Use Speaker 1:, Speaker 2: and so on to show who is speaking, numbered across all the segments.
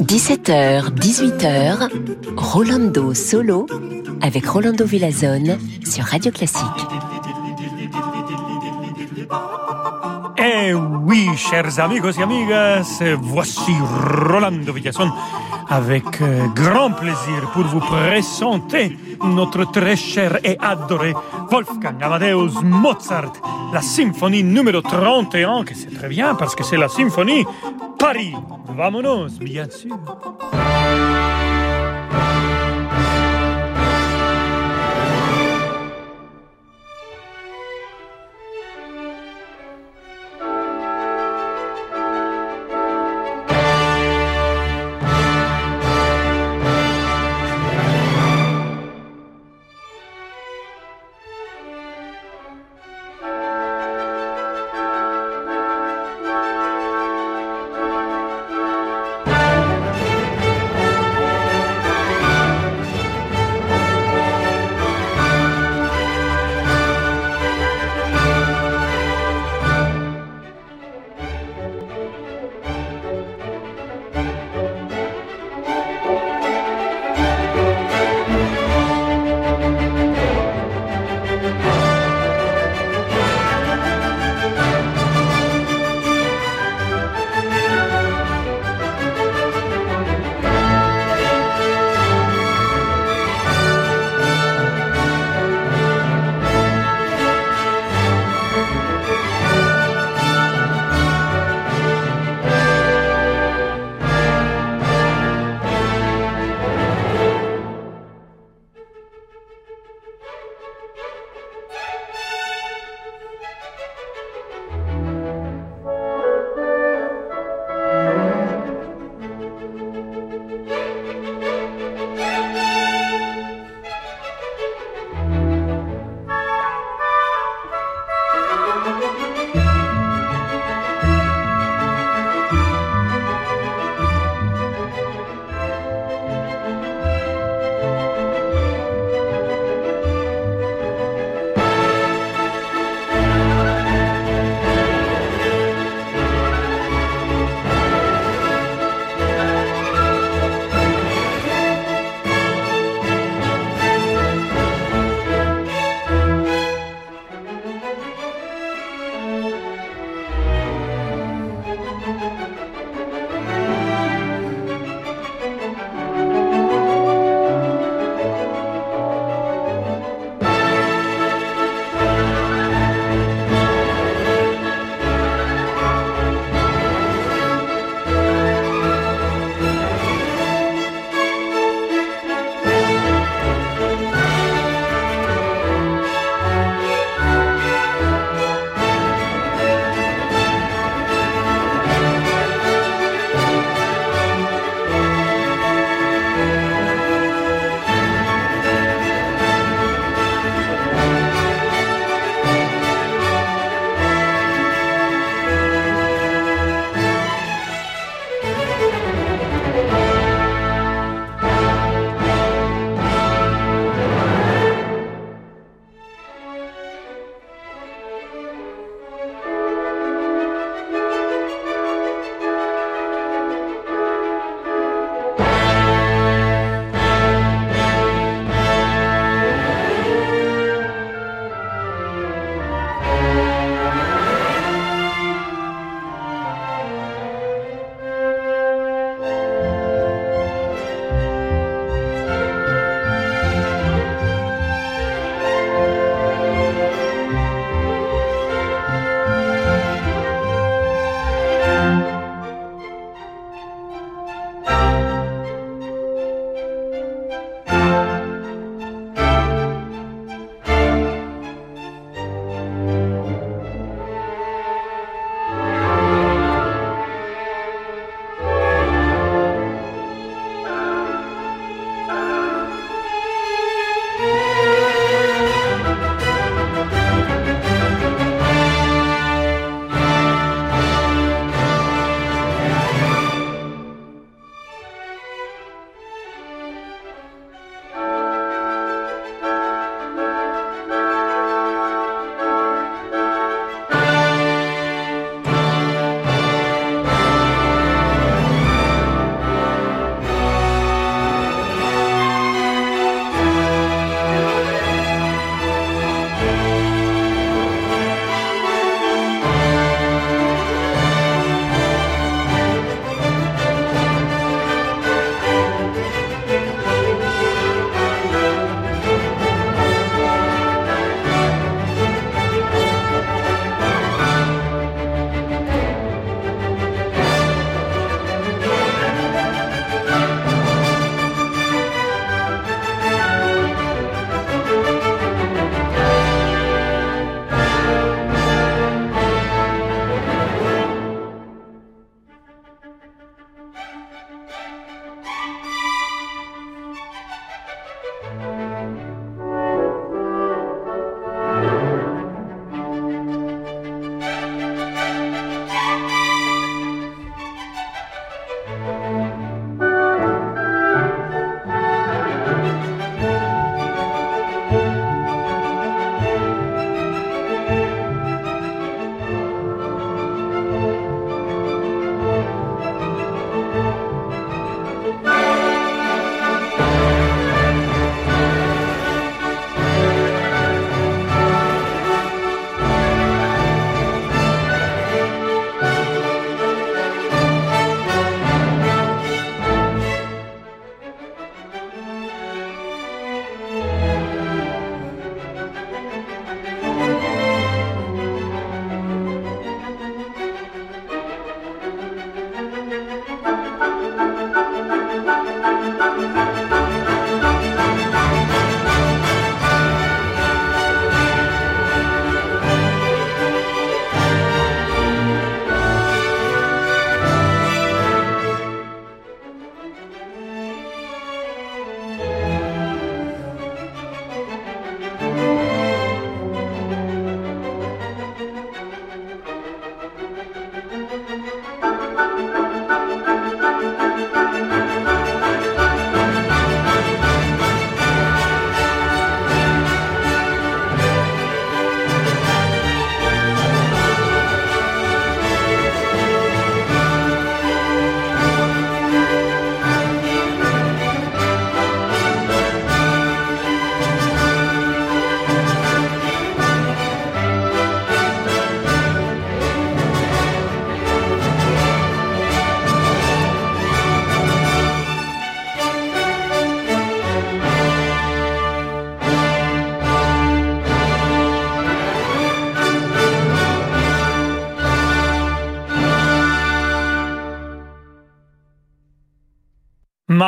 Speaker 1: 17h, 18h, Rolando Solo avec Rolando Villazone sur Radio Classique.
Speaker 2: Eh oui, chers amigos et amigas, voici Rolando Villazone avec euh, grand plaisir pour vous présenter notre très cher et adoré Wolfgang Amadeus Mozart, la symphonie numéro 31, que c'est très bien parce que c'est la symphonie Paris. Vamonos, bien sûr.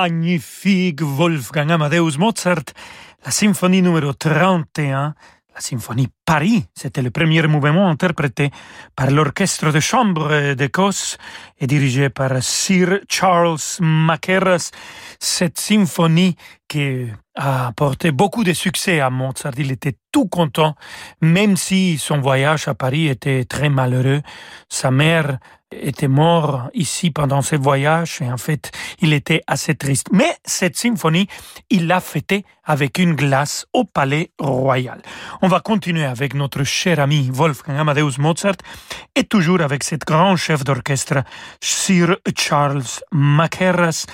Speaker 2: Magnifique Wolfgang Amadeus Mozart, la symphonie numéro 31, la symphonie Paris, c'était le premier mouvement interprété par l'orchestre de chambre d'Écosse et dirigé par Sir Charles Mackerras. Cette symphonie qui a apporté beaucoup de succès à Mozart. Il était tout content, même si son voyage à Paris était très malheureux. Sa mère était mort ici pendant ce voyage et en fait, il était assez triste. Mais cette symphonie, il l'a fêtée avec une glace au Palais Royal. On va continuer avec notre cher ami Wolfgang Amadeus Mozart et toujours avec cet grand chef d'orchestre, Sir Charles Mackerras,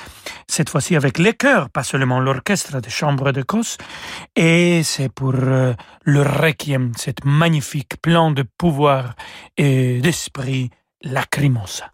Speaker 2: cette fois-ci avec les chœurs, pas seulement l'orchestre de chambre de Cosse, et c'est pour euh, le requiem, cette magnifique plan de pouvoir et d'esprit lacrimosa.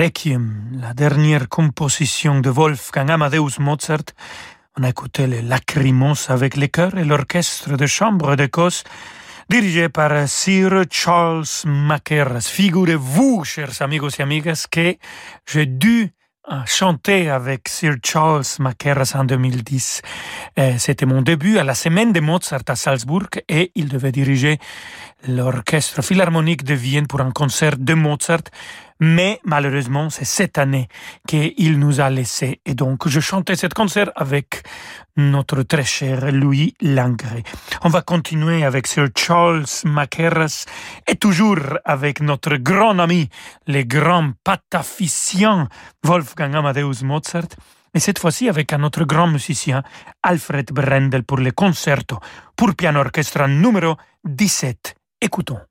Speaker 2: La dernière composition de Wolfgang Amadeus Mozart. On a écouté les Lacrymos avec les chœurs et l'orchestre de chambre d'Écosse dirigé par Sir Charles Mackerras. Figurez-vous, chers amigos et amigas, que j'ai dû chanter avec Sir Charles Mackerras en 2010. Euh, c'était mon début à la semaine de Mozart à Salzbourg et il devait diriger l'orchestre philharmonique de Vienne pour un concert de Mozart. Mais malheureusement, c'est cette année qu'il nous a laissé. Et donc, je chantais cet concert avec notre très cher Louis Langré. On va continuer avec Sir Charles Mackerras et toujours avec notre grand ami, le grand pataficien Wolfgang Amadeus Mozart. Et cette fois-ci avec un autre grand musicien, Alfred Brendel, pour le concerto pour piano orchestre numéro 17. Écoutons.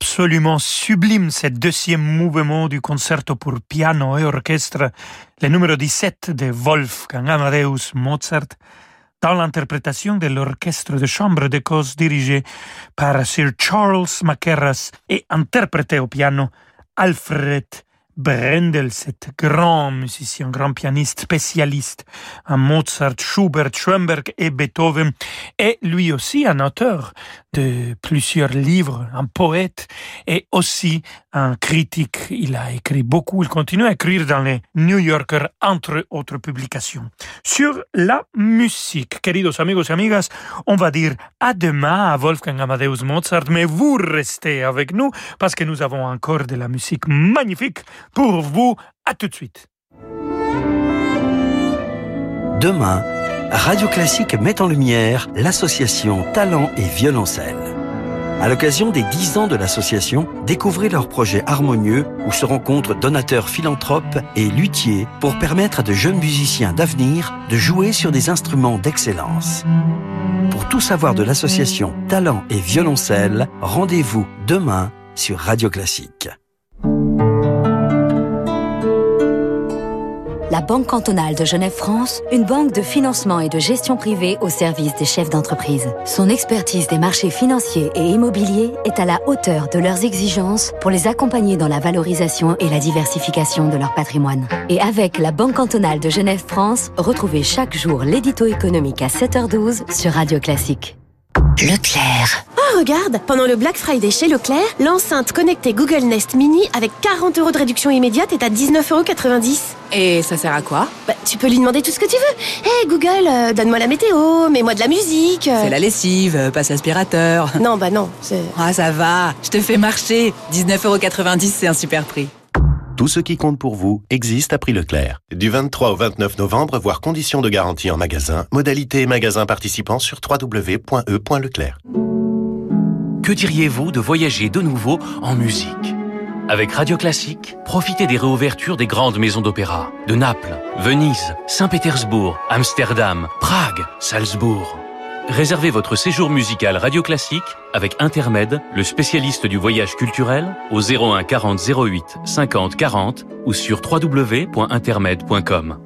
Speaker 2: Absolument sublime, ce deuxième mouvement du concerto pour piano et orchestre, le numéro 17 de Wolfgang Amadeus Mozart, dans l'interprétation de l'orchestre de chambre d'Écosse dirigé par Sir Charles Mackerras et interprété au piano Alfred Brendel, cet grand musicien, grand pianiste, spécialiste en Mozart, Schubert, Schoenberg et Beethoven, est lui aussi un auteur de plusieurs livres, un poète et aussi critique. Il a écrit beaucoup, il continue à écrire dans les New Yorker, entre autres publications. Sur la musique, queridos amigos et amigas, on va dire à demain à Wolfgang Amadeus Mozart, mais vous restez avec nous parce que nous avons encore de la musique magnifique pour vous. À tout de suite.
Speaker 3: Demain, Radio Classique met en lumière l'association Talent et Violoncelle. À l'occasion des 10 ans de l'association, découvrez leurs projets harmonieux où se rencontrent donateurs philanthropes et luthiers pour permettre à de jeunes musiciens d'avenir de jouer sur des instruments d'excellence. Pour tout savoir de l'association Talent et Violoncelle, rendez-vous demain sur Radio Classique.
Speaker 4: La Banque cantonale de Genève-France, une banque de financement et de gestion privée au service des chefs d'entreprise. Son expertise des marchés financiers et immobiliers est à la hauteur de leurs exigences pour les accompagner dans la valorisation et la diversification de leur patrimoine. Et avec la Banque cantonale de Genève-France, retrouvez chaque jour l'édito économique à 7h12 sur Radio Classique.
Speaker 5: Leclerc. Oh, regarde Pendant le Black Friday chez Leclerc, l'enceinte connectée Google Nest Mini avec 40 euros de réduction immédiate est à 19,90 euros.
Speaker 6: Et ça sert à quoi?
Speaker 5: Bah, Tu peux lui demander tout ce que tu veux. Hé hey, Google, euh, donne-moi la météo, mets-moi de la musique.
Speaker 6: C'est la lessive, euh, passe l'aspirateur.
Speaker 5: Non, bah non.
Speaker 6: Ah, ça va, je te fais marcher. 19,90€, c'est un super prix.
Speaker 7: Tout ce qui compte pour vous existe à prix Leclerc. Du 23 au 29 novembre, voir conditions de garantie en magasin, modalité et magasin participants sur www.e.leclerc.
Speaker 8: Que diriez-vous de voyager de nouveau en musique? Avec Radio Classique, profitez des réouvertures des grandes maisons d'opéra de Naples, Venise, Saint-Pétersbourg, Amsterdam, Prague, Salzbourg. Réservez votre séjour musical Radio Classique avec Intermed, le spécialiste du voyage culturel, au 01 40 08 50 40 ou sur www.intermed.com.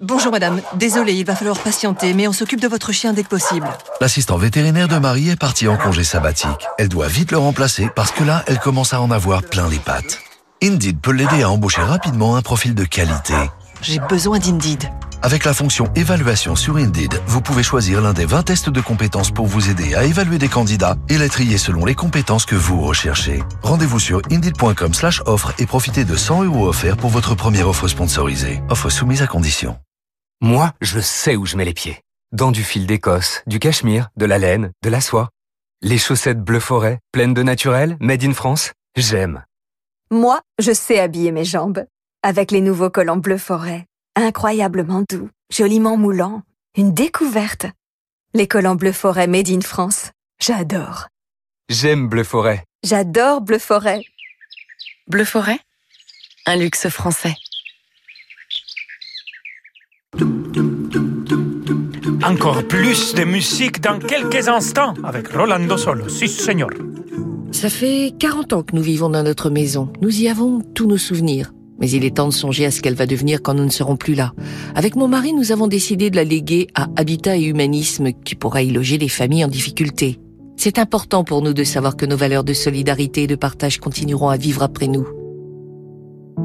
Speaker 9: Bonjour madame, désolé, il va falloir patienter, mais on s'occupe de votre chien dès que possible.
Speaker 10: L'assistant vétérinaire de Marie est partie en congé sabbatique. Elle doit vite le remplacer parce que là, elle commence à en avoir plein les pattes. Indeed peut l'aider à embaucher rapidement un profil de qualité.
Speaker 9: J'ai besoin d'Indeed.
Speaker 10: Avec la fonction évaluation sur Indeed, vous pouvez choisir l'un des 20 tests de compétences pour vous aider à évaluer des candidats et les trier selon les compétences que vous recherchez. Rendez-vous sur indeed.com slash offre et profitez de 100 euros offerts pour votre première offre sponsorisée. Offre soumise à condition.
Speaker 11: Moi, je sais où je mets les pieds. Dans du fil d'Écosse, du cachemire, de la laine, de la soie. Les chaussettes bleu forêt, pleines de naturel, made in France, j'aime.
Speaker 12: Moi, je sais habiller mes jambes. Avec les nouveaux collants bleu forêt incroyablement doux, joliment moulant, une découverte. Les collants bleu forêt made in France, j'adore.
Speaker 11: J'aime bleu forêt.
Speaker 12: J'adore bleu forêt.
Speaker 13: Bleu forêt, un luxe français.
Speaker 2: Encore plus de musique dans quelques instants avec Rolando Solo. Si, señor.
Speaker 14: Ça fait 40 ans que nous vivons dans notre maison. Nous y avons tous nos souvenirs. Mais il est temps de songer à ce qu'elle va devenir quand nous ne serons plus là. Avec mon mari, nous avons décidé de la léguer à Habitat et Humanisme qui pourra y loger les familles en difficulté. C'est important pour nous de savoir que nos valeurs de solidarité et de partage continueront à vivre après nous.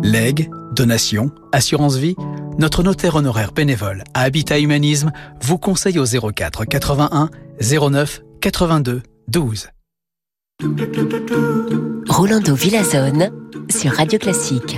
Speaker 15: Legs, donations, assurance vie, notre notaire honoraire bénévole à Habitat Humanisme vous conseille au 04 81 09 82 12.
Speaker 1: Rolando Villazone sur Radio Classique.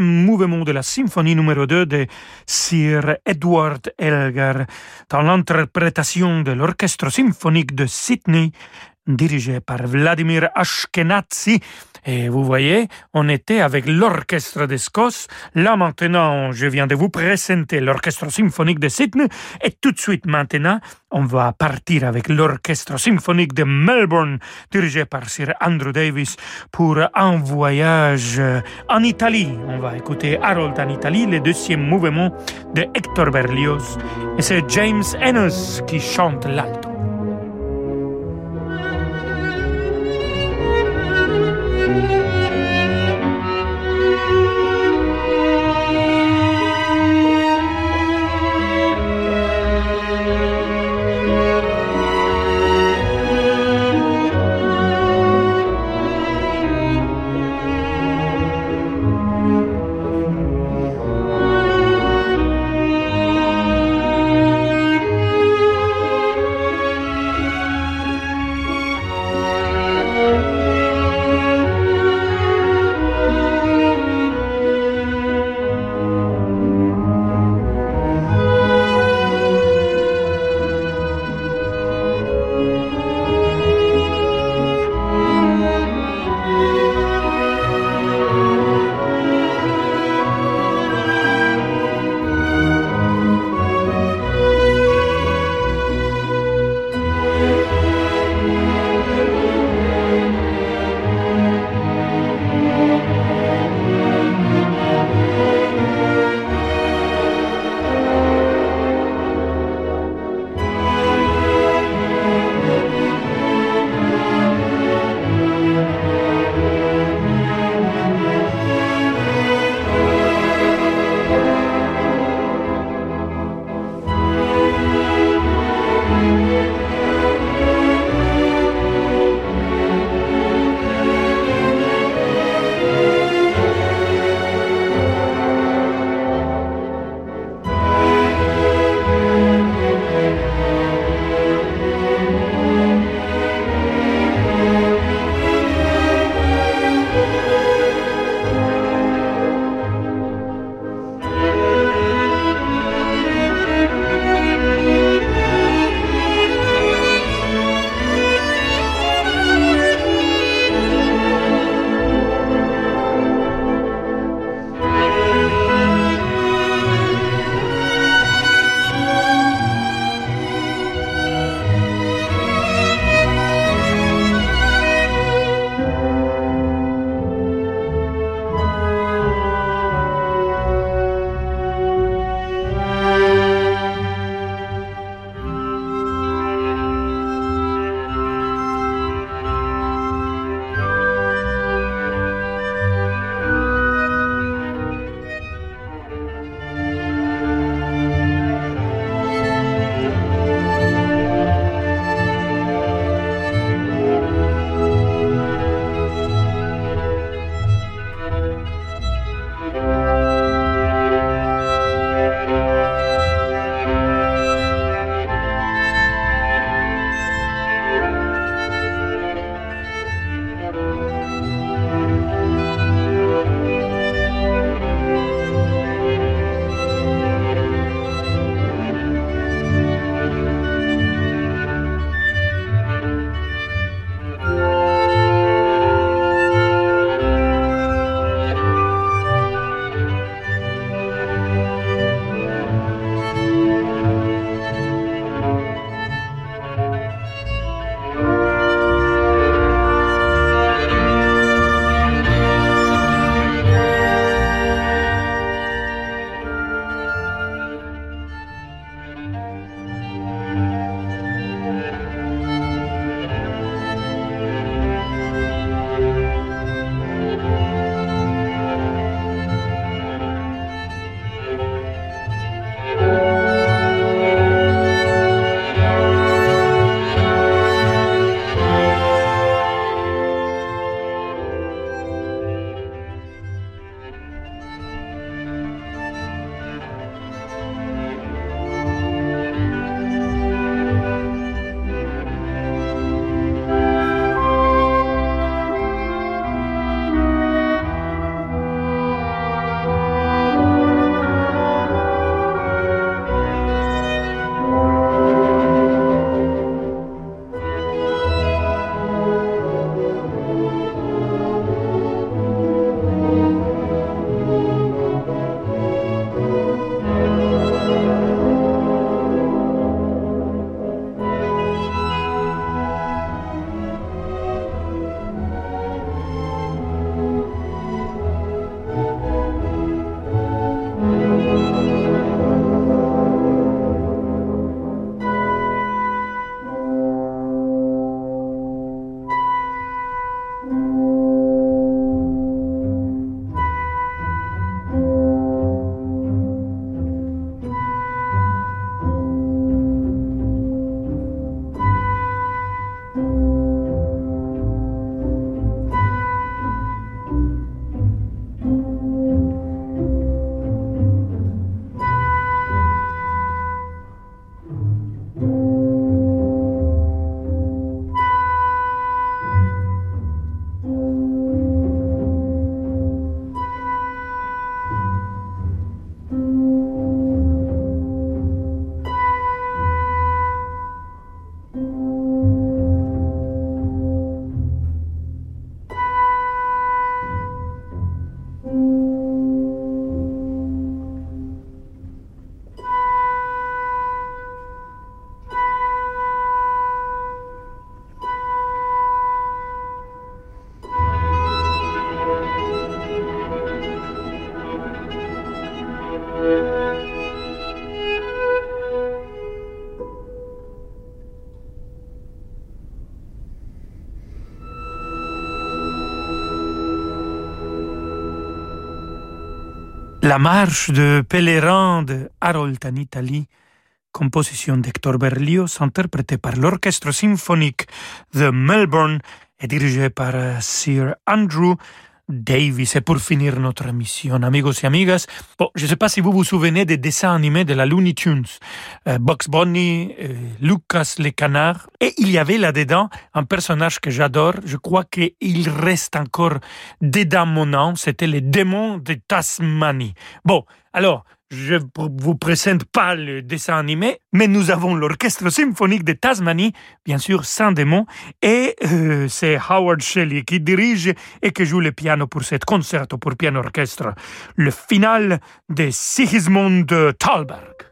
Speaker 2: mouvement de la symphonie numéro 2 de Sir Edward Elgar dans l'interprétation de l'orchestre symphonique de Sydney dirigé par Vladimir Ashkenazi et vous voyez, on était avec l'orchestre d'Escosse. Là maintenant, je viens de vous présenter l'orchestre symphonique de Sydney. Et tout de suite maintenant, on va partir avec l'orchestre symphonique de Melbourne, dirigé par Sir Andrew Davis, pour un voyage en Italie. On va écouter Harold en Italie, le deuxième mouvement de Hector Berlioz. Et c'est James Ennis qui chante l'alto. La marche de pèlerin de Harold en Italie, composition d'Hector Berlioz, interprétée par l'Orchestre symphonique de Melbourne et dirigé par Sir Andrew Davis. Et pour finir notre émission, amigos et amigas, bon, je ne sais pas si vous vous souvenez des dessins animés de la Looney Tunes, euh, Bugs Bunny, euh, Lucas le canard, et il y avait là-dedans un personnage que j'adore, je crois qu'il reste encore dedans mon âme, c'était le démon de Tasmanie. Bon, alors, je vous présente pas le dessin animé, mais nous avons l'orchestre symphonique de Tasmanie, bien sûr sans démon, et euh, c'est Howard Shelley qui dirige et qui joue le piano pour cet concerto pour piano orchestre, le final de Sigismund Thalberg.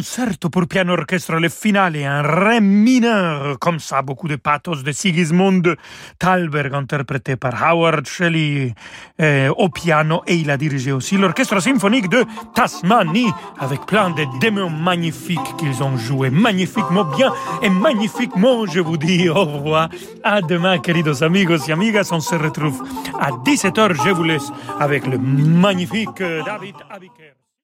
Speaker 2: Concerto pour piano orchestre, le finale, un ré mineur, comme ça, beaucoup de pathos de Sigismund Thalberg, interprété par Howard Shelley euh, au piano, et il a dirigé aussi l'orchestre symphonique de Tasmanie, avec plein de démons magnifiques qu'ils ont joué, magnifiquement bien et magnifiquement, je vous dis au revoir. À demain, queridos amigos y amigas, on se retrouve à 17h, je vous laisse avec le magnifique David Abiker.